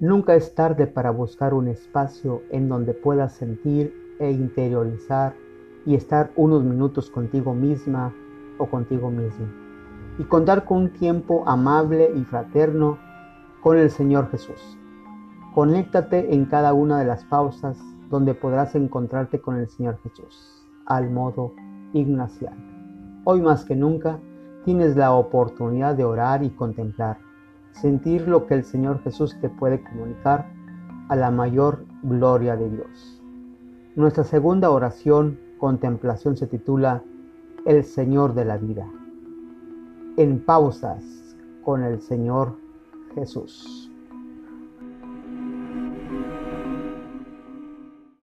Nunca es tarde para buscar un espacio en donde puedas sentir e interiorizar y estar unos minutos contigo misma o contigo mismo. Y contar con un tiempo amable y fraterno con el Señor Jesús. Conéctate en cada una de las pausas donde podrás encontrarte con el Señor Jesús, al modo ignaciano. Hoy más que nunca tienes la oportunidad de orar y contemplar sentir lo que el Señor Jesús te puede comunicar a la mayor gloria de Dios. Nuestra segunda oración, contemplación, se titula El Señor de la vida. En pausas con el Señor Jesús.